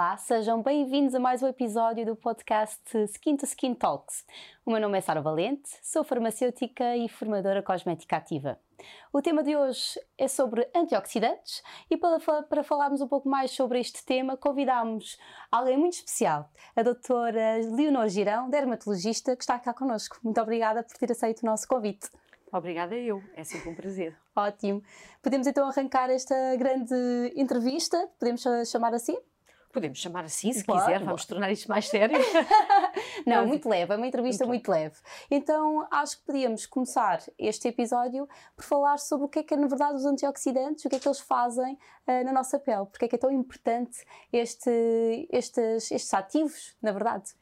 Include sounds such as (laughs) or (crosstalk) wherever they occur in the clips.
Olá, sejam bem-vindos a mais um episódio do podcast Skin to Skin Talks. O meu nome é Sara Valente, sou farmacêutica e formadora cosmética ativa. O tema de hoje é sobre antioxidantes e para, para falarmos um pouco mais sobre este tema, convidamos alguém muito especial, a doutora Leonor Girão, dermatologista, que está cá connosco. Muito obrigada por ter aceito o nosso convite. Obrigada eu, é sempre um prazer. Ótimo. Podemos então arrancar esta grande entrevista, podemos chamar assim? Podemos chamar assim, se quiser, vamos tornar isto mais sério. (laughs) Não, muito leve, é uma entrevista muito, muito leve. Então acho que podíamos começar este episódio por falar sobre o que é que é, na verdade, os antioxidantes, o que é que eles fazem uh, na nossa pele, porque é que é tão importante este, estes, estes ativos, na verdade.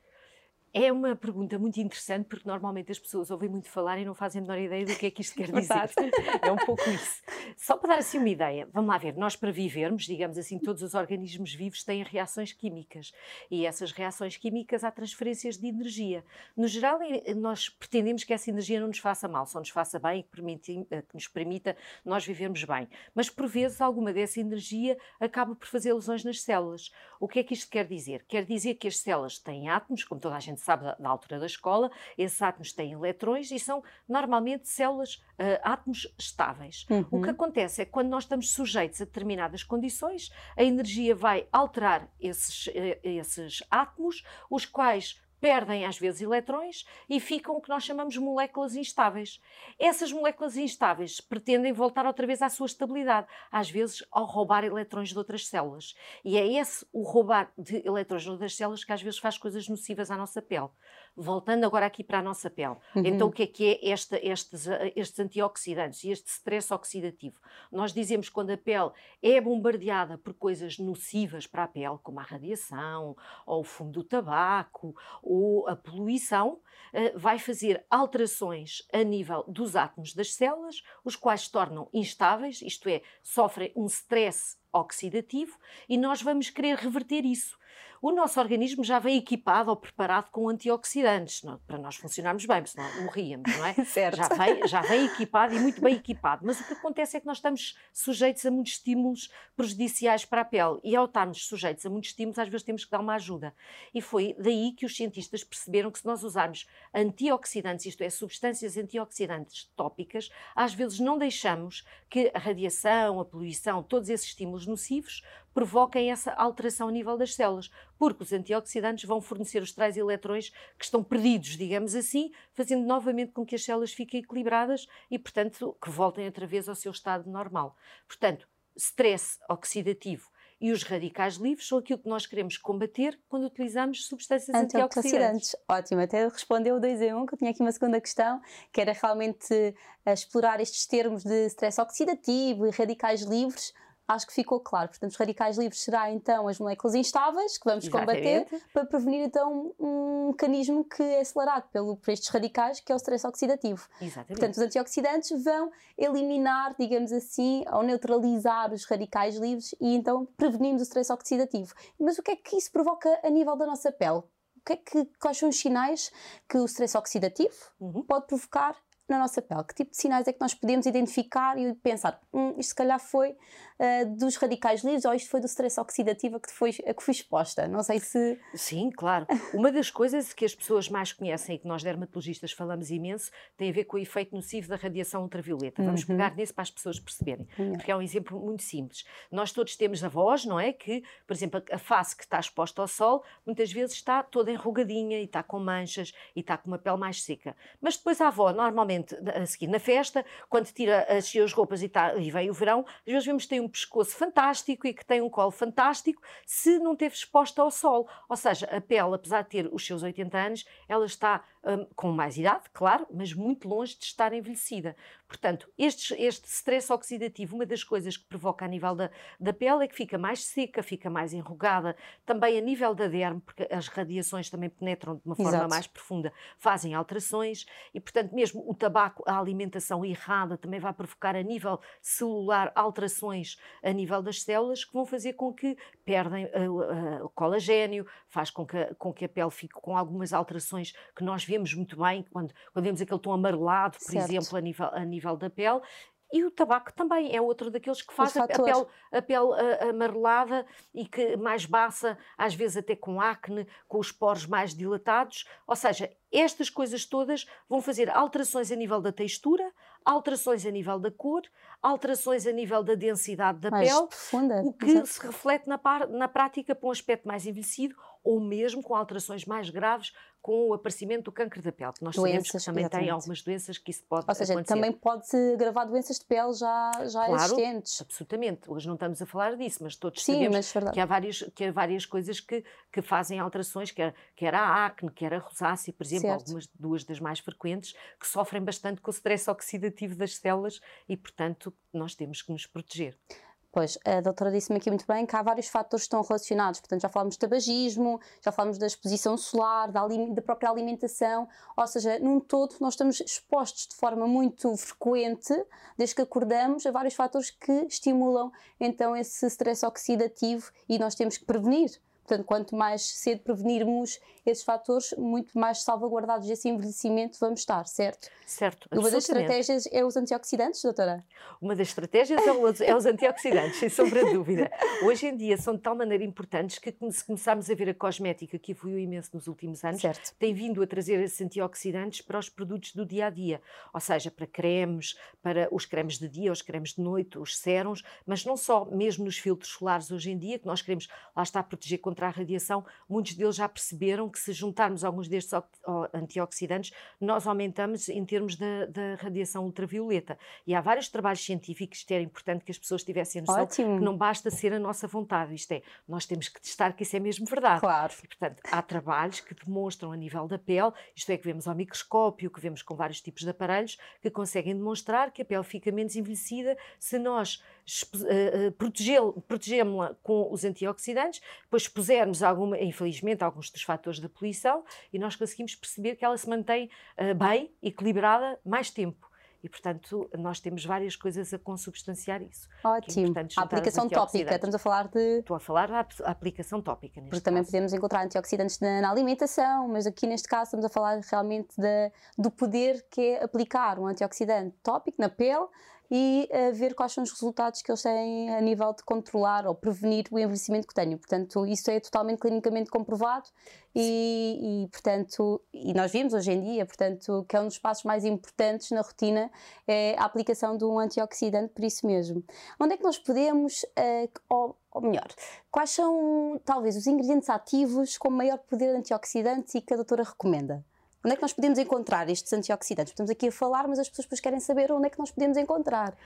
É uma pergunta muito interessante porque normalmente as pessoas ouvem muito falar e não fazem a menor ideia do que é que isto (laughs) quer dizer. (laughs) é um pouco isso. Só para dar assim uma ideia, vamos lá ver, nós para vivermos, digamos assim, todos os organismos vivos têm reações químicas e essas reações químicas há transferências de energia. No geral, é, nós pretendemos que essa energia não nos faça mal, só nos faça bem e que, eh, que nos permita nós vivermos bem. Mas por vezes alguma dessa energia acaba por fazer lesões nas células. O que é que isto quer dizer? Quer dizer que as células têm átomos, como toda a gente sabe da, altura da escola, esses átomos têm eletrões e são normalmente células, uh, átomos estáveis. Uhum. O que acontece é que quando nós estamos sujeitos a determinadas condições, a energia vai alterar esses, uh, esses átomos, os quais perdem às vezes eletrões e ficam o que nós chamamos de moléculas instáveis. Essas moléculas instáveis pretendem voltar outra vez à sua estabilidade, às vezes ao roubar eletrões de outras células. E é esse o roubar de eletrões de outras células que às vezes faz coisas nocivas à nossa pele. Voltando agora aqui para a nossa pele. Uhum. Então o que é que é esta, estes, estes antioxidantes e este stress oxidativo? Nós dizemos que quando a pele é bombardeada por coisas nocivas para a pele, como a radiação, ou o fumo do tabaco, ou a poluição, eh, vai fazer alterações a nível dos átomos das células, os quais se tornam instáveis, isto é, sofrem um stress oxidativo, e nós vamos querer reverter isso o nosso organismo já vem equipado ou preparado com antioxidantes, não, para nós funcionarmos bem, porque senão morríamos, não é? (laughs) certo. Já vem, já vem equipado e muito bem equipado. Mas o que acontece é que nós estamos sujeitos a muitos estímulos prejudiciais para a pele. E ao estarmos sujeitos a muitos estímulos, às vezes temos que dar uma ajuda. E foi daí que os cientistas perceberam que se nós usarmos antioxidantes, isto é, substâncias antioxidantes tópicas, às vezes não deixamos que a radiação, a poluição, todos esses estímulos nocivos provoquem essa alteração a nível das células, porque os antioxidantes vão fornecer os tais eletrões que estão perdidos, digamos assim, fazendo novamente com que as células fiquem equilibradas e, portanto, que voltem outra vez ao seu estado normal. Portanto, stress oxidativo e os radicais livres são aquilo que nós queremos combater quando utilizamos substâncias antioxidantes. antioxidantes. Ótimo, até respondeu dois em um, que eu tinha aqui uma segunda questão, que era realmente uh, explorar estes termos de stress oxidativo e radicais livres acho que ficou claro. Portanto, os radicais livres será então as moléculas instáveis que vamos Exatamente. combater para prevenir então um mecanismo que é acelerado pelo, por estes radicais, que é o stress oxidativo. Exatamente. Portanto, os antioxidantes vão eliminar, digamos assim, ou neutralizar os radicais livres e então prevenimos o stress oxidativo. Mas o que é que isso provoca a nível da nossa pele? O que é que, quais são os sinais que o stress oxidativo uhum. pode provocar na nossa pele? Que tipo de sinais é que nós podemos identificar e pensar, hum, isto se calhar foi uh, dos radicais livres ou isto foi do stress oxidativo a que, foi, a que fui exposta? Não sei se. Sim, claro. Uma das coisas que as pessoas mais conhecem e que nós dermatologistas falamos imenso tem a ver com o efeito nocivo da radiação ultravioleta. Vamos uhum. pegar nesse para as pessoas perceberem, uhum. porque é um exemplo muito simples. Nós todos temos a voz, não é? Que, por exemplo, a face que está exposta ao sol muitas vezes está toda enrugadinha e está com manchas e está com uma pele mais seca. Mas depois a avó, normalmente, a seguir na festa, quando tira as suas roupas e, tá, e vem o verão, às vezes vemos que tem um pescoço fantástico e que tem um colo fantástico se não teve exposta ao sol. Ou seja, a pele, apesar de ter os seus 80 anos, ela está um, com mais idade, claro, mas muito longe de estar envelhecida. Portanto, este, este stress oxidativo, uma das coisas que provoca a nível da, da pele é que fica mais seca, fica mais enrugada, também a nível da derme, porque as radiações também penetram de uma forma Exato. mais profunda, fazem alterações e, portanto, mesmo o tabaco, a alimentação errada também vai provocar a nível celular alterações a nível das células que vão fazer com que perdem uh, uh, o colagênio, faz com que, com que a pele fique com algumas alterações que nós vemos muito bem quando, quando vemos aquele tom amarelado, por certo. exemplo, a nível, a nível da pele E o tabaco também é outro daqueles que faz a, a, pele, a pele amarelada e que mais baça, às vezes até com acne, com os poros mais dilatados. Ou seja, estas coisas todas vão fazer alterações a nível da textura, alterações a nível da cor, alterações a nível da densidade da mais pele, profunda, o que exatamente. se reflete na, par, na prática para um aspecto mais envelhecido ou mesmo com alterações mais graves com o aparecimento do câncer da pele, que nós doenças, sabemos que também exatamente. tem algumas doenças que isso pode Ou seja, acontecer. também pode agravar doenças de pele já, já claro, existentes. absolutamente. Hoje não estamos a falar disso, mas todos Sim, sabemos mas que, há várias, que há várias coisas que, que fazem alterações, quer, quer a acne, quer a rosácea, por exemplo, certo. algumas duas das mais frequentes, que sofrem bastante com o stress oxidativo das células e, portanto, nós temos que nos proteger. Pois, a doutora disse-me aqui muito bem que há vários fatores que estão relacionados. Portanto, já falámos de tabagismo, já falámos da exposição solar, da, da, própria alimentação. Ou seja, num todo, nós estamos expostos de forma muito frequente, desde que acordamos, a vários fatores que estimulam então esse stress oxidativo e nós temos que prevenir. Portanto, quanto mais cedo prevenirmos esses fatores, muito mais salvaguardados desse envelhecimento vamos estar, certo? Certo. Uma das estratégias é os antioxidantes, doutora? Uma das estratégias é os, é os antioxidantes, (laughs) sem sombra de dúvida. Hoje em dia são de tal maneira importantes que, se começarmos a ver a cosmética, que evoluiu imenso nos últimos anos, certo. tem vindo a trazer esses antioxidantes para os produtos do dia a dia. Ou seja, para cremes, para os cremes de dia, os cremes de noite, os sérums, mas não só, mesmo nos filtros solares hoje em dia, que nós queremos lá está proteger contra contra a radiação, muitos deles já perceberam que se juntarmos alguns destes antioxidantes, nós aumentamos em termos da, da radiação ultravioleta. E há vários trabalhos científicos que era importante que as pessoas tivessem noção Ótimo. que não basta ser a nossa vontade, isto é, nós temos que testar que isso é mesmo verdade. Claro. E, portanto, há trabalhos que demonstram a nível da pele, isto é, que vemos ao microscópio, que vemos com vários tipos de aparelhos, que conseguem demonstrar que a pele fica menos envelhecida se nós protegemos-la com os antioxidantes, depois pusermos alguma, infelizmente, alguns dos fatores da poluição e nós conseguimos perceber que ela se mantém uh, bem, equilibrada, mais tempo. E, portanto, nós temos várias coisas a consubstanciar isso. É Ótimo. É a aplicação tópica, estamos a falar de. Estou a falar da aplicação tópica. Porque também podemos encontrar antioxidantes na, na, alimentação, mas aqui neste caso estamos a falar realmente de, do poder que é aplicar um antioxidante tópico na pele e uh, ver quais são os resultados que eles têm a nível de controlar ou prevenir o envelhecimento que tenho. Portanto, isso é totalmente clinicamente comprovado e, e, portanto, e nós vimos hoje em dia, portanto, que é um dos passos mais importantes na rotina é a aplicação de um antioxidante por isso mesmo. Onde é que nós podemos, uh, ou, ou melhor, quais são talvez os ingredientes ativos com maior poder antioxidante e que a doutora recomenda? Onde é que nós podemos encontrar estes antioxidantes? Estamos aqui a falar, mas as pessoas depois querem saber onde é que nós podemos encontrar.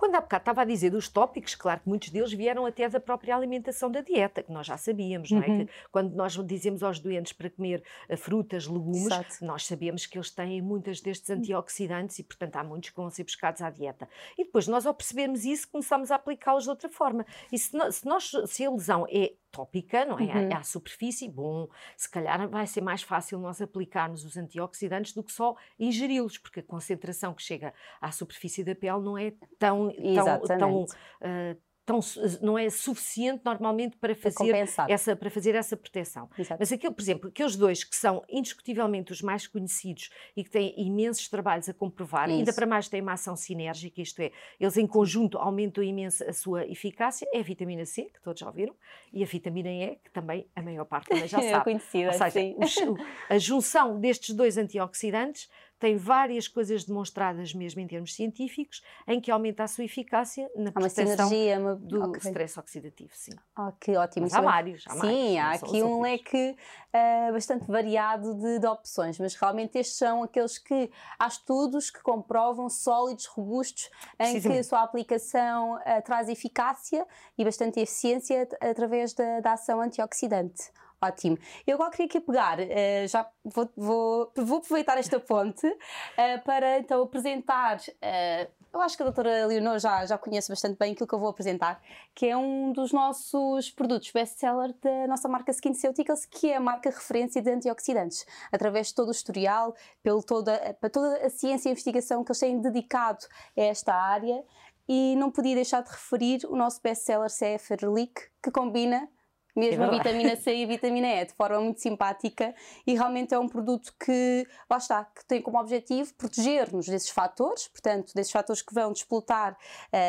Quando há bocado estava a dizer dos tópicos, claro que muitos deles vieram até da própria alimentação da dieta, que nós já sabíamos, não é? Uhum. Que quando nós dizemos aos doentes para comer uh, frutas, legumes, Exato. nós sabemos que eles têm muitas destes antioxidantes e, portanto, há muitos que vão ser buscados à dieta. E depois, nós ao percebermos isso, começamos a aplicá-los de outra forma. E se, nós, se a lesão é tópica, não é? Uhum. É à superfície, bom, se calhar vai ser mais fácil nós aplicarmos os antioxidantes do que só ingeri-los, porque a concentração que chega à superfície da pele não é tão, tão, tão uh, tão, não é suficiente normalmente para fazer, essa, para fazer essa proteção. Exato. Mas aquele, por exemplo, aqueles dois que são indiscutivelmente os mais conhecidos e que têm imensos trabalhos a comprovar, Isso. ainda para mais têm uma ação sinérgica, isto é, eles em conjunto aumentam imenso a sua eficácia, é a vitamina C, que todos já ouviram, e a vitamina E, que também a maior parte também já (laughs) é sabe. conhecida, Ou seja, sim. a junção destes dois antioxidantes tem várias coisas demonstradas mesmo em termos científicos, em que aumenta a sua eficácia na proteção uma... do okay. stress oxidativo, sim. Oh, que ótimo. Mas há vários, há Sim, há aqui um leque uh, bastante variado de, de, opções, mas realmente estes são aqueles que há estudos que comprovam sólidos, robustos, em que a sua aplicação uh, traz eficácia e bastante eficiência através da, da ação antioxidante. Ótimo. Eu agora queria aqui pegar, uh, já vou, vou, vou, aproveitar esta ponte uh, para então apresentar. Uh, eu acho que a doutora Leonor já, já conhece bastante bem aquilo que eu vou apresentar, que é um dos nossos produtos best-seller da nossa marca SkinCeuticals, que é a marca referência de antioxidantes, através de todo o historial, pelo toda, para toda a ciência e investigação que eles têm dedicado a esta área. E não podia deixar de referir o nosso best-seller CF Relic, que combina mesmo é a vitamina C (laughs) e a vitamina E, de forma muito simpática, e realmente é um produto que, lá está, que tem como objetivo proteger-nos desses fatores, portanto, desses fatores que vão desplotar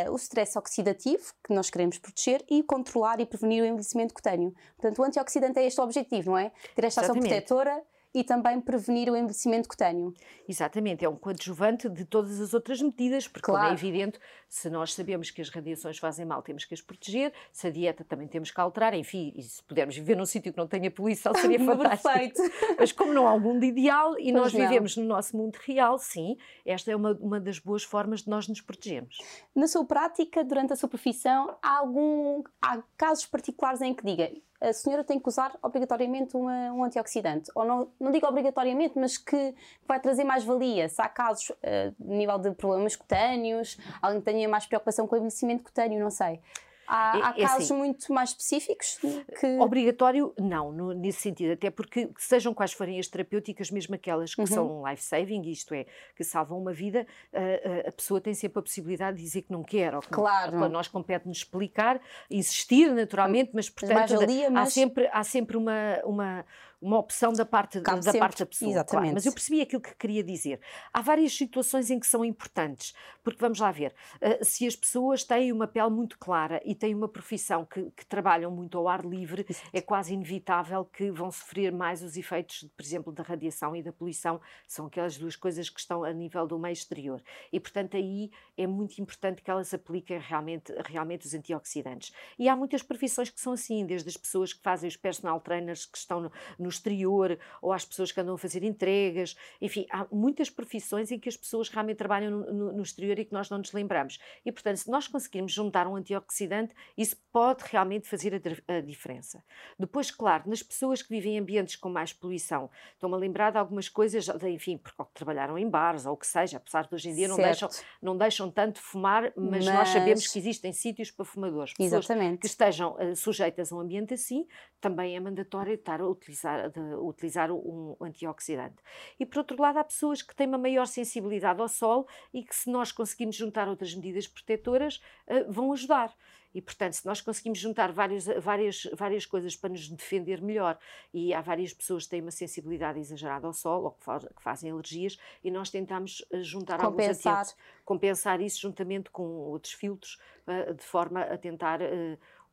uh, o stress oxidativo, que nós queremos proteger, e controlar e prevenir o envelhecimento cutâneo. Portanto, o antioxidante é este o objetivo, não é? Ter esta ação protetora e também prevenir o envelhecimento cutâneo. Exatamente, é um coadjuvante de todas as outras medidas, porque claro. como é evidente, se nós sabemos que as radiações fazem mal, temos que as proteger, se a dieta também temos que alterar, enfim, e se pudermos viver num sítio que não tenha poluição seria (laughs) fantástico. Perfeito. (laughs) Mas como não há um mundo ideal e pois nós não. vivemos no nosso mundo real, sim, esta é uma, uma das boas formas de nós nos protegermos. Na sua prática, durante a sua profissão, há, algum, há casos particulares em que diga a senhora tem que usar obrigatoriamente uma, um antioxidante. Ou não, não digo obrigatoriamente, mas que vai trazer mais valia. Se há casos uh, nível de problemas cutâneos, alguém que tenha mais preocupação com o envelhecimento cutâneo, não sei. Há, é, há é casos assim, muito mais específicos que... Obrigatório, não, no, nesse sentido, até porque sejam quais forem as terapêuticas, mesmo aquelas que uhum. são life-saving, isto é, que salvam uma vida, a, a, pessoa tem sempre a possibilidade de dizer que não quer, ou que claro. não, nós compete-nos explicar, insistir naturalmente, mas portanto mas... há, sempre, há sempre uma, uma uma opção da parte, da, da parte da pessoa. Exatamente. Claro, mas eu percebi aquilo que queria dizer. Há várias situações em que são importantes, porque vamos lá ver, uh, se as pessoas têm uma pele muito clara e têm uma profissão que, que trabalham muito ao ar livre, Exato. é quase inevitável que vão sofrer mais os efeitos, por exemplo, da radiação e da poluição, são aquelas duas coisas que estão a nível do meio exterior. E, portanto, aí é muito importante que elas apliquem realmente, realmente os antioxidantes. E há muitas profissões que são assim, desde as pessoas que fazem os personal trainers que estão no, no exterior, ou às pessoas que andam a fazer entregas, enfim, há muitas profissões em que as pessoas realmente trabalham no, no, no exterior e que nós não nos lembramos. E, portanto, se nós conseguirmos juntar um antioxidante, isso pode realmente fazer a, a diferença. Depois, claro, nas pessoas que vivem em ambientes com mais poluição, estou-me a lembrar de algumas coisas, enfim, porque trabalharam em bares ou o que seja, apesar de hoje em dia não deixam, não deixam tanto fumar, mas, mas, nós sabemos que existem sítios para fumadores. Pessoas Exatamente. que estejam uh, sujeitas a um ambiente assim, também é mandatório estar a utilizar de utilizar um antioxidante. E por outro lado, há pessoas que têm uma maior sensibilidade ao sol e que, se nós conseguirmos juntar outras medidas protetoras, eh, vão ajudar. E, portanto, se nós conseguimos juntar várias, várias, várias coisas para nos defender melhor, e há várias pessoas que têm uma sensibilidade exagerada ao sol ou que, que fazem alergias, e nós tentamos eh, juntar compensar. alguns compensar isso juntamente com outros filtros, eh, de forma a tentar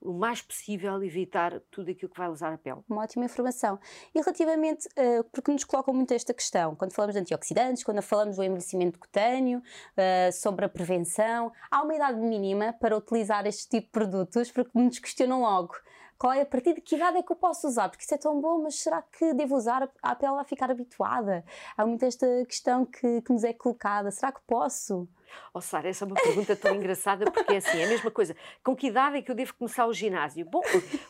o mais possível evitar tudo aquilo que vai usar a pele. Uma ótima informação. E relativamente, uh, porque nos colocam muito esta questão, quando falamos de antioxidantes, quando falamos do envelhecimento cutâneo, uh, sobre a prevenção, há uma idade mínima para utilizar este tipo de produtos, porque nos questionam logo. Qual é a partir de que idade é que eu posso usar? Porque isso é tão bom, mas será que devo usar? A pele vai ficar habituada. Há muito esta questão que, que nos é colocada. Será que posso? Oh, Sara, essa é uma pergunta tão engraçada porque é assim, é a mesma coisa. Com que idade é que eu devo começar o ginásio? Bom,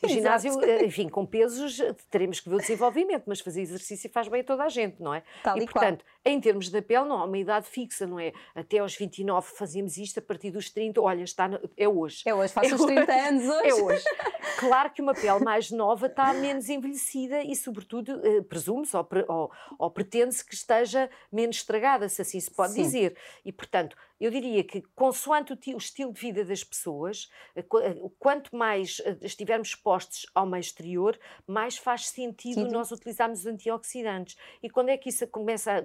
o (laughs) ginásio, eh, enfim, com pesos teremos que ver o desenvolvimento, mas fazer exercício faz bem a toda a gente, não é? Tal e, e portanto, qual. em termos da pele, não há uma idade fixa, não é? Até aos 29 fazíamos isto, a partir dos 30, olha, está no, é hoje. É hoje, faço é os 30 hoje. anos hoje. É hoje. Claro que uma pele mais nova está menos envelhecida e, sobretudo, eh, presume-se ou, ou, ou pretende-se que esteja menos estragada, se assim se pode Sim. dizer. E, portanto, eu diria que, consoante o, o, estilo de vida das pessoas, eh, eh, quanto mais eh, estivermos expostos ao meio exterior, mais faz sentido Sim. nós utilizarmos os antioxidantes. E quando é que isso começa a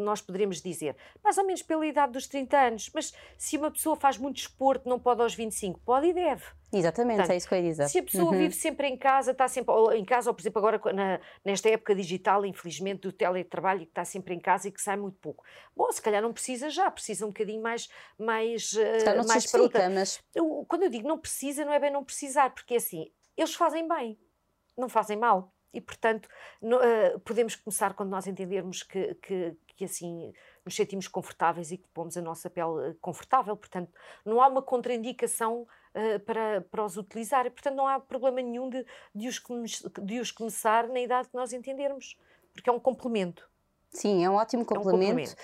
nós poderíamos dizer, mais ou menos pela idade dos 30 anos, mas se uma pessoa faz muito esporte, não pode aos 25, pode e deve. Exatamente, Portanto, é isso que eu ia dizer. Se a pessoa uhum. vive sempre em casa, está sempre ou em casa, ou por exemplo agora na, nesta época digital, infelizmente, do teletrabalho, que está sempre em casa e que sai muito pouco. Bom, se calhar não precisa já, precisa um bocadinho mais, mais, não mais para outra. Mas... Quando eu digo não precisa, não é bem não precisar, porque é assim, eles fazem bem, não fazem mal. E, portanto, no, uh, podemos começar quando nós entendermos que, que, que assim nos sentimos confortáveis e que pomos a nossa pele eh, confortável. Portanto, não há uma contraindicação uh, para, para os utilizar e, portanto, não há problema nenhum de, de, os, de os começar na idade que nós entendermos, porque é um complemento. Sim, é um ótimo complemento. É um complemento.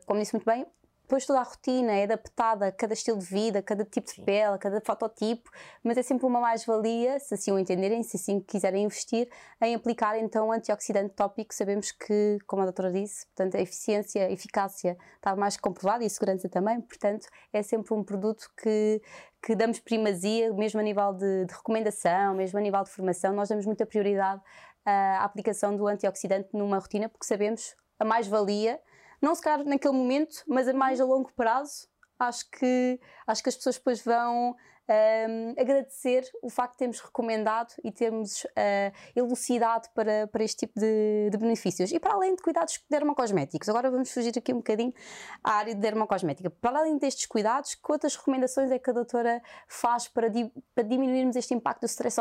Uh, como disse muito bem, depois toda a rotina é adaptada a cada estilo de vida, a cada tipo de pele, a cada fototipo, mas é sempre uma mais-valia, se assim o entenderem, se assim quiserem investir, em aplicar então antioxidante tópico. Sabemos que, como a doutora disse, portanto, a eficiência, a eficácia está mais comprovada e a segurança também, portanto, é sempre um produto que, que damos primazia, mesmo a nível de, de recomendação, mesmo a nível de formação, nós damos muita prioridade à aplicação do antioxidante numa rotina, porque sabemos a mais-valia não se calhar naquele momento, mas a mais a longo prazo, acho que, acho que as pessoas depois vão um, agradecer o facto de termos recomendado e termos uh, elucidado para, para este tipo de, de, benefícios. E para além de cuidados dermocosméticos, agora vamos fugir aqui um bocadinho à área de dermocosmética. Para além destes cuidados, que outras recomendações é que a doutora faz para, di, para diminuirmos este impacto do stress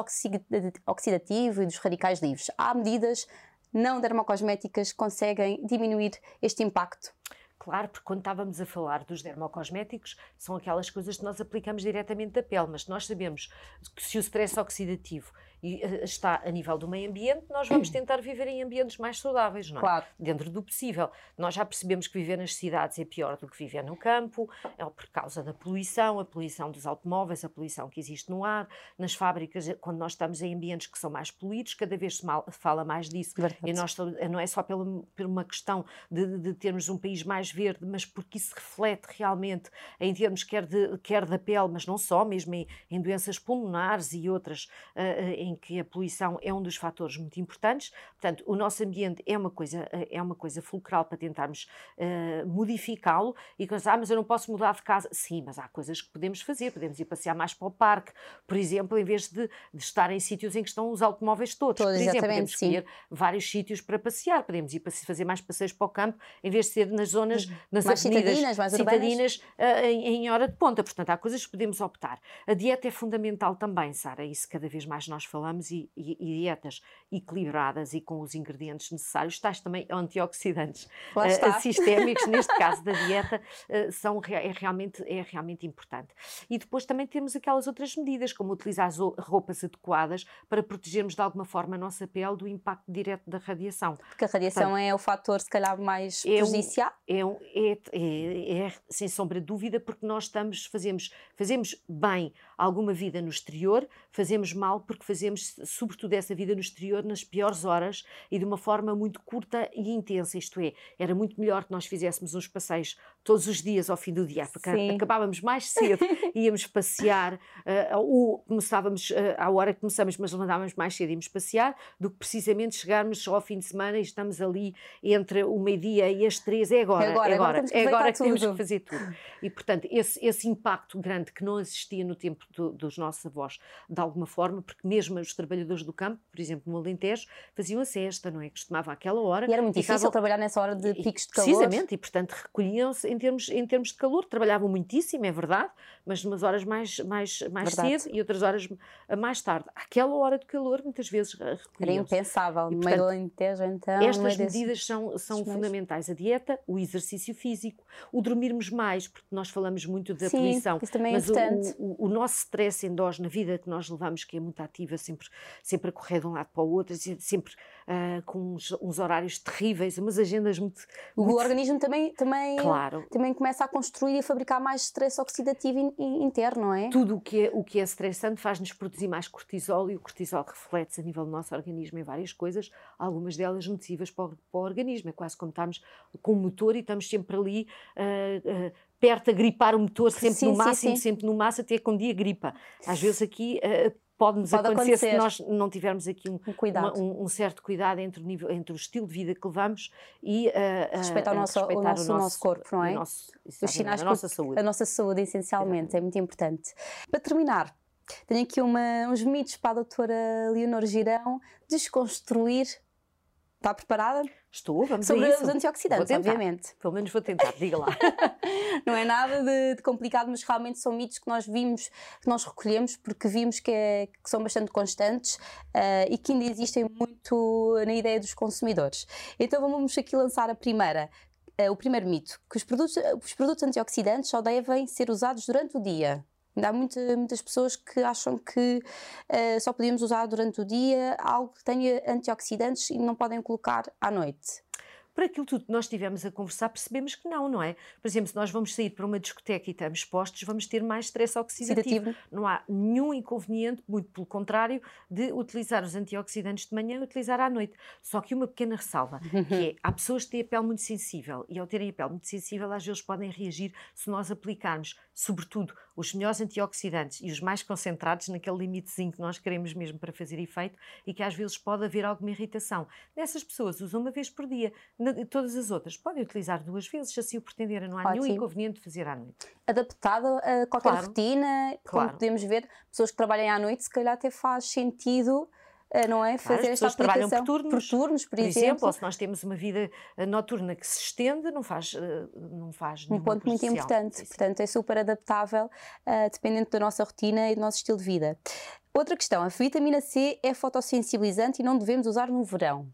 oxidativo e dos radicais livres? Há medidas não dermocosméticas conseguem diminuir este impacto? Claro, porque quando estávamos a falar dos dermocosméticos, são aquelas coisas que nós aplicamos diretamente à pele, mas nós sabemos que se o stress oxidativo e eh, está a nível do meio ambiente, nós vamos (clears throat) tentar viver em ambientes mais saudáveis, não é? Claro. Dentro do possível. Nós já percebemos que viver nas cidades é pior do que viver no campo, é por causa da poluição, a poluição dos automóveis, a poluição que existe no ar, nas fábricas, eh, quando nós estamos em ambientes que são mais poluídos, cada vez se mal, fala mais disso. Verdade. E nós, eh, não é só pela, por uma questão de, de, termos um país mais verde, mas porque isso reflete realmente em termos quer, de, quer da pele, mas não só, mesmo em, em doenças pulmonares e outras, em em que a poluição é um dos fatores muito importantes. Portanto, o nosso ambiente é uma coisa, eh, é uma coisa fulcral para tentarmos uh, modificá-lo e pensar, ah, mas eu não posso mudar de casa. Sim, mas há coisas que podemos fazer. Podemos ir passear mais para o parque, por exemplo, em vez de, de estar em sítios em que estão os automóveis todos. Todos, por exemplo, podemos sim. escolher vários sítios para passear. Podemos ir fazer mais passeios para o campo, em vez de ser nas zonas, uhum. nas mais avenidas citadinas, mais citadinas uh, em, em hora de ponta. Portanto, há coisas que podemos optar. A dieta é fundamental também, Sara, isso cada vez mais nós falamos falamos e, e, e, dietas equilibradas e com os ingredientes necessários, tais também antioxidantes uh, sistémicos, neste (laughs) caso da dieta, uh, são, é, realmente, é realmente importante. E depois também temos aquelas outras medidas, como utilizar as roupas adequadas para protegermos de alguma forma a nossa pele do impacto direto da radiação. Porque a radiação Portanto, é o fator, se calhar, mais é prejudicial? É, um, é, é, é, sem sombra de dúvida, porque nós estamos, fazemos, fazemos bem alguma vida no exterior, fazemos mal porque fazemos, sobretudo, essa vida no exterior nas piores horas e de uma forma muito curta e intensa. Isto é, era muito melhor que nós fizéssemos uns passeios todos os dias ao fim do dia, porque Sim. acabávamos mais cedo, (laughs) íamos passear, uh, ou começávamos uh, à hora que começamos, mas levantávamos mais cedo, íamos passear, do que precisamente chegarmos ao fim de semana e estamos ali entre o meio-dia e as três. É agora, é agora, é agora, agora, é agora que temos que fazer tudo. E, portanto, esse, esse impacto grande que não existia no tempo do, dos nossos avós, de alguma forma, porque mesmo os trabalhadores do campo, por exemplo, no Alentejo, faziam a cesta, não é? Costumavam àquela hora. E era muito difícil estavam... trabalhar nessa hora de picos de calor. Precisamente, e portanto recolhiam-se em termos, em termos de calor, trabalhavam muitíssimo, é verdade, mas umas horas mais, mais, mais cedo e outras horas mais tarde. Aquela hora de calor, muitas vezes recolhiam-se. Era impensável, no meio do Alentejo, então. Estas medidas são, são fundamentais. A dieta, o exercício físico, o dormirmos mais, porque nós falamos muito da Sim, poluição. Isso também é mas importante. O, o, o nosso stress endógeno, a vida que nós levamos, que é muito ativa, sempre, sempre a correr de um lado para o outro, sempre uh, com uns, uns, horários terríveis, umas agendas muito. O muito... organismo também, também, claro. também começa a construir e a fabricar mais stress oxidativo in, interno, não é? Tudo o que é, o que é estressante faz-nos produzir mais cortisol e o cortisol reflete-se a nível do nosso organismo em várias coisas, algumas delas nocivas para o, para o organismo. É quase como estarmos com o motor e estamos sempre ali. Uh, uh, perto a gripar o motor, sempre sim, no máximo, sim, sim. sempre no máximo, até que um dia gripa. Às vezes aqui uh, pode-nos pode acontecer, acontecer, se nós não tivermos aqui um, um, uma, um, um certo cuidado entre o, nível, entre o estilo de vida que levamos e uh, respeitar, o, nosso, respeitar o, nosso, o, nosso, corpo, não é? Nosso, Os sinais a nossa saúde. A nossa saúde, essencialmente, é muito importante. Para terminar, tenho aqui uma, uns mitos para a doutora Leonor Girão desconstruir Está preparada? Estou, vamos Sobre os antioxidantes, obviamente. Pelo menos vou tentar, diga lá. (laughs) não é nada de, de, complicado, mas realmente são mitos que nós vimos, que nós recolhemos, porque vimos que, é, que são bastante constantes uh, e que ainda existem muito na ideia dos consumidores. Então vamos aqui lançar a primeira, uh, o primeiro mito, que os produtos, os produtos antioxidantes só devem ser usados durante o dia. Ainda há muita, muitas pessoas que acham que uh, só podemos usar durante o dia algo que tenha antioxidantes e não podem colocar à noite. Por aquilo tudo que nós estivemos a conversar, percebemos que não, não é? Por exemplo, se nós vamos sair para uma discoteca e estamos expostos, vamos ter mais stress oxidativo. oxidativo. Não há nenhum inconveniente, muito pelo contrário, de utilizar os antioxidantes de manhã e utilizar à noite. Só que uma pequena ressalva, que é, há pessoas que têm a pele muito sensível e ao terem a pele muito sensível, às vezes podem reagir se nós aplicarmos, sobretudo, os melhores antioxidantes e os mais concentrados naquele limitezinho que nós queremos mesmo para fazer efeito e que às vezes pode haver alguma irritação. Nessas pessoas usam uma vez por dia. Todas as outras podem utilizar duas vezes, se assim o pretenderem. Não há Ótimo. nenhum inconveniente de fazer à noite. Adaptado a qualquer claro. rotina, como claro. podemos ver, pessoas que trabalhem à noite, se calhar até faz sentido não é? Fazer claro, esta trabalham por turnos, por, turnos, por, por exemplo. exemplo. Ou se nós temos uma vida eh, noturna que se estende, não faz, eh, não faz Um ponto muito importante, sim, sim. portanto é super adaptável, uh, dependendo da nossa rotina e do nosso estilo de vida. Outra questão, a vitamina C é fotossensibilizante e não devemos usar no verão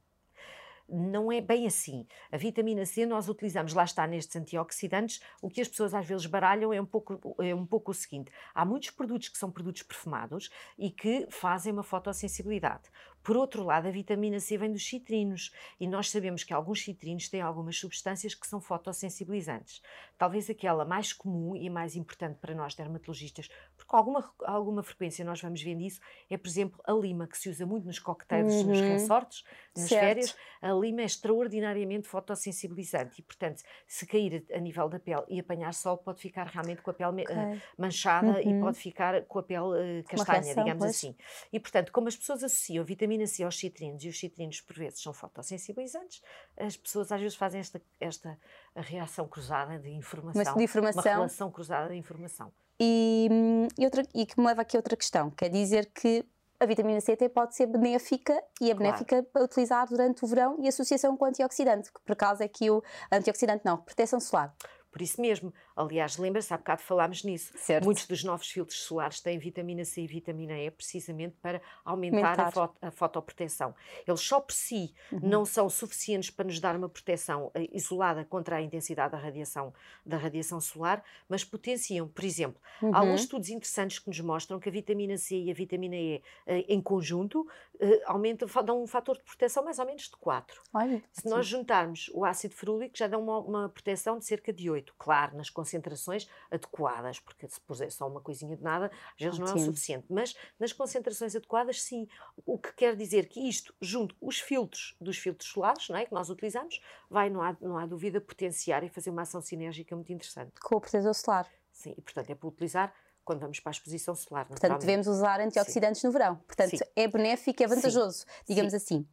não é bem assim. A vitamina C nós utilizamos, lá está, nestes antioxidantes, o que as pessoas às vezes baralham é um pouco, é um pouco o seguinte: há muitos produtos que são produtos perfumados e que fazem uma fotossensibilidade. Por outro lado, a vitamina C vem dos citrinos e nós sabemos que alguns citrinos têm algumas substâncias que são fotossensibilizantes. Talvez aquela mais comum e mais importante para nós dermatologistas, porque com alguma, alguma frequência nós vamos vendo isso, é, por exemplo, a lima, que se usa muito nos coquetéis, uhum. nos resorts, nas certo. férias. A lima é extraordinariamente fotossensibilizante e, portanto, se cair a nível da pele e apanhar sol, pode ficar realmente com a pele okay. uh, manchada uhum. e pode ficar com a pele uh, castanha, reação, digamos pois. assim. E, portanto, como as pessoas associam vitamina vitamina-se aos citrinos e os citrinos por vezes são fotossensibilizantes, as pessoas às vezes fazem esta, esta reação cruzada de informação, de informação. uma relação cruzada de informação. E, e, outra, e que me leva aqui a outra questão, quer dizer que a vitamina C até pode ser benéfica e é benéfica claro. para utilizar durante o verão e associação com antioxidante, que por acaso é que o antioxidante não, proteção solar. Por isso mesmo, aliás, lembra-se, há bocado falámos nisso. Certo. Muitos dos novos filtros solares têm vitamina C e vitamina E precisamente para aumentar. A, foto, a, fotoproteção. Eles só por si uhum. não são suficientes para nos dar uma proteção uh, isolada contra a intensidade da radiação, da radiação solar, mas potenciam, por exemplo, uhum. alguns estudos interessantes que nos mostram que a vitamina C e a vitamina E uh, em conjunto uh, aumentam, dão um fator de proteção mais ou menos de 4. Olha, Se nós juntarmos o ácido ferúlico, já dão uma, uma proteção de cerca de 8 claro, nas concentrações adequadas, porque se puser só uma coisinha de nada, às vezes não é o suficiente, mas nas concentrações adequadas, sim. O que quer dizer que isto, junto os filtros dos filtros solares, não é, que nós utilizamos, vai, não há, não há dúvida, potenciar e fazer uma ação sinérgica muito interessante. Com o protetor solar. Sim, e portanto é para utilizar quando vamos para a exposição solar. Portanto, devemos usar antioxidantes Sim. no verão. Portanto, Sim. é benéfico, é vantajoso, Sim. digamos assim.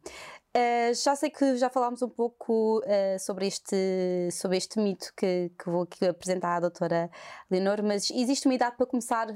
Uh, já sei que já falámos um pouco uh, sobre, este, sobre este mito que, que vou aqui apresentar à doutora Leonor, mas existe uma idade para começar, uh,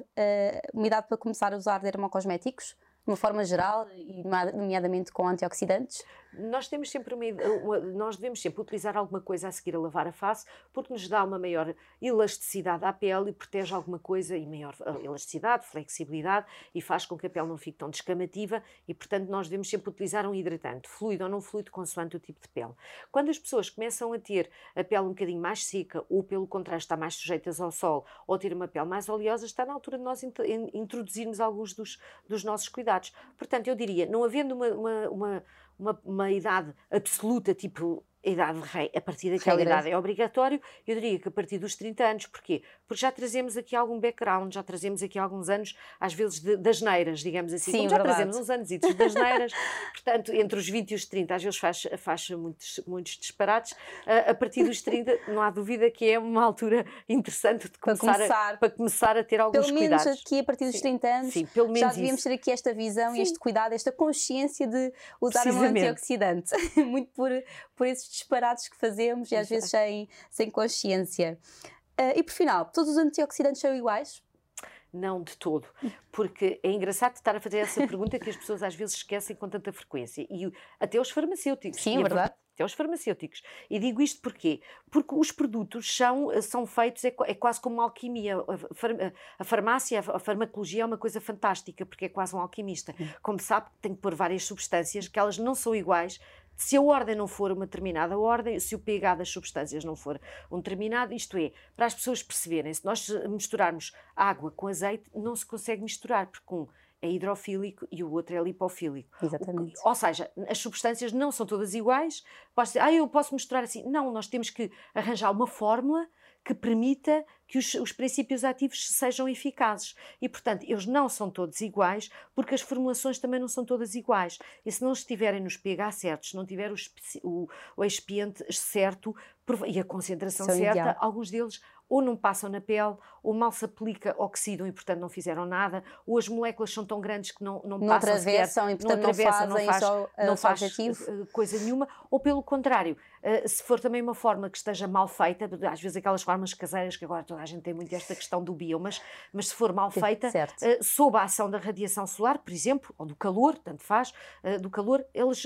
uma idade para começar a usar dermocosméticos? De uma forma geral, e nomeadamente com antioxidantes? Nós temos sempre uma, uma, nós devemos sempre utilizar alguma coisa a seguir a lavar a face, porque nos dá uma maior elasticidade à pele e protege alguma coisa e maior elasticidade, flexibilidade e faz com que a pele não fique tão descamativa e, portanto, nós devemos sempre utilizar um hidratante, fluido ou não fluido, consoante o tipo de pele. Quando as pessoas começam a ter a pele um bocadinho mais seca ou, pelo contrário, está mais sujeitas ao sol ou ter uma pele mais oleosa, está na altura de nós introduzirmos alguns dos, dos nossos cuidados. Portanto, eu diria, não havendo uma, uma, uma, uma, uma idade absoluta, tipo a idade de rei, a partir daquela idade é obrigatório, eu diria que a partir dos 30 anos, porquê? Porque já trazemos aqui algum background, já trazemos aqui alguns anos, às vezes, de, das neiras, digamos assim, Sim, já verdade. trazemos uns anos das neiras, (laughs) portanto, entre os 20 e os 30, às vezes faz, faz muitos, muitos disparates, a, a partir dos 30, não há dúvida que é uma altura interessante de começar, para começar, a, para começar a ter alguns pelo cuidados. Pelo menos aqui, a partir dos Sim. 30 anos, Sim, pelo menos já devíamos isso. ter aqui esta visão Sim. e este cuidado, esta consciência de usar um antioxidante, (laughs) muito por, por esses disparados que fazemos e às vezes sem, sem consciência. Uh, e por final, todos os antioxidantes são iguais? Não de todo, porque é engraçado estar a fazer essa pergunta que as pessoas às vezes esquecem com tanta frequência e até os farmacêuticos. Sim, é verdade até os farmacêuticos. E digo isto porquê? Porque os produtos são, são feitos, é, é quase como uma alquimia. A, a, farmácia, a farmacologia é uma coisa fantástica, porque é quase um alquimista. Como sabe, tem que pôr várias substâncias que elas não são iguais, se a ordem não for uma determinada ordem, se o pH das substâncias não for um determinado, isto é, para as pessoas perceberem, se nós misturarmos água com azeite, não se consegue misturar, porque um é hidrofílico e o outro é lipofílico. Exatamente. Ou seja, as substâncias não são todas iguais. Posso dizer, ah, eu posso misturar assim. Não, nós temos que arranjar uma fórmula que permita que os, os, princípios ativos sejam eficazes. E, portanto, eles não são todos iguais, porque as formulações também não são todas iguais. E se não estiverem nos pH certos, se não tiver o, o, o expiente certo e a concentração São certa, ideal. alguns deles ou não passam na pele, ou mal se aplica, oxidam e, portanto, não fizeram nada, ou as moléculas são tão grandes que não, não, não passam sequer, e, portanto, não, atravessam, não, faz, só, não faz objetivo. coisa nenhuma, ou pelo contrário, se for também uma forma que esteja mal feita, às vezes aquelas formas caseiras que agora toda a gente tem muito esta questão do bio, mas, mas se for mal feita, uh, sob a ação da radiação solar, por exemplo, ou do calor, tanto faz, uh, do calor, eles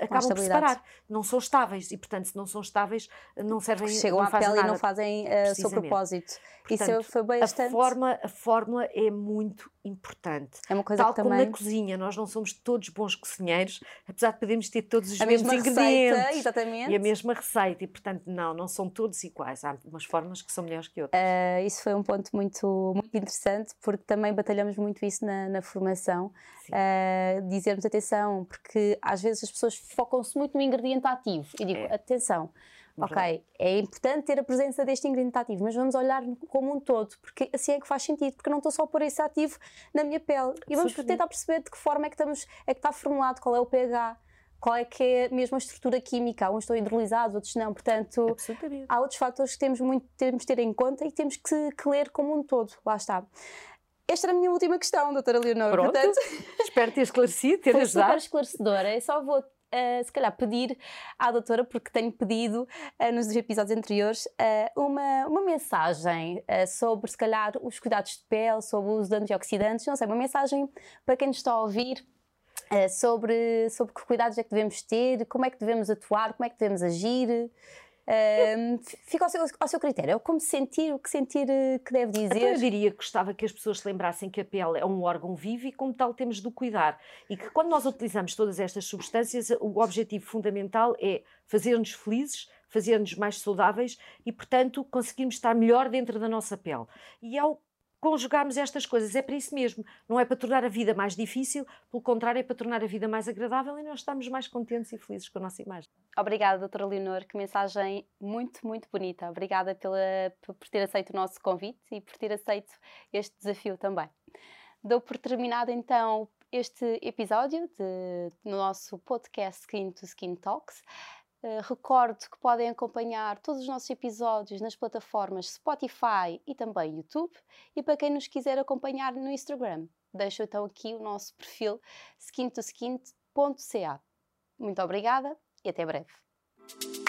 acabam por separar, não são estáveis e, portanto, se não são estáveis, não servem Chegam à pele nada. e não fazem uh, seu propósito. Portanto, Isso foi bastante... A fórmula, a fórmula é muito importante. É uma coisa Tal como também... na cozinha, nós não somos todos bons cozinheiros, apesar de podermos ter todos os a mesmos mesma ingredientes. Receita, exatamente. A mesma receita. E, portanto, não, não são todos iguais. Há umas formas que são melhores que outras. Uh, isso foi um ponto muito, muito interessante, porque também batalhamos muito isso na, na formação. Uh, dizermos atenção, porque às vezes as pessoas focam-se muito no ingrediente ativo. E digo, é. atenção, ok, é importante ter a presença deste ingrediente ativo, mas vamos olhar como um todo, porque assim é que faz sentido, porque não estou só a pôr esse ativo na minha pele. E vamos tentar perceber de que forma é que, estamos, é que está formulado, qual é o pH, qual é que é mesmo a estrutura química. Uns estão hidrolisados, outros não. Portanto, há outros fatores que temos, muito, temos de ter em conta e temos que, que ler como um todo. Lá está. Esta era a minha última questão, doutora Leonor. Pronto, Portanto, (laughs) espero ter esclarecido, ter foi ajudado. super esclarecedora. Eu só vou Uh, se calhar pedir à doutora, porque tenho pedido uh, nos episódios anteriores, uh, uma, uma mensagem sobre, se calhar, os cuidados de pele, sobre o uso de antioxidantes, não sei, uma mensagem para quem nos está a ouvir. Sobre, sobre que cuidados é que devemos ter, como é que devemos atuar, como é que devemos agir, Uh, fica ao seu, ao seu critério, é como sentir, o que sentir eh, que deve dizer. Então eu diria que gostava que as pessoas se lembrassem que a pele é um órgão vivo e, como tal, temos de o cuidar. E que quando nós utilizamos todas estas substâncias, o objetivo fundamental é fazer-nos felizes, fazer-nos mais saudáveis e, portanto, conseguirmos estar melhor dentro da nossa pele. E ao conjugarmos estas coisas. É para isso mesmo. Não é para tornar a vida mais difícil, pelo contrário, é para tornar a vida mais agradável e nós estamos mais contentes e felizes com a nossa imagem. Obrigada, doutora Leonor. Que mensagem muito, muito bonita. Obrigada pela, por ter aceito o nosso convite e por ter aceito este desafio também. Dou por terminado então este episódio de, no nosso podcast Skin to Skin Talks. Uh, recordo que podem acompanhar todos os nossos episódios nas plataformas Spotify e também YouTube. E para quem nos quiser acompanhar no Instagram, deixo então aqui o nosso perfil skintoskin.ca. Muito obrigada e até breve.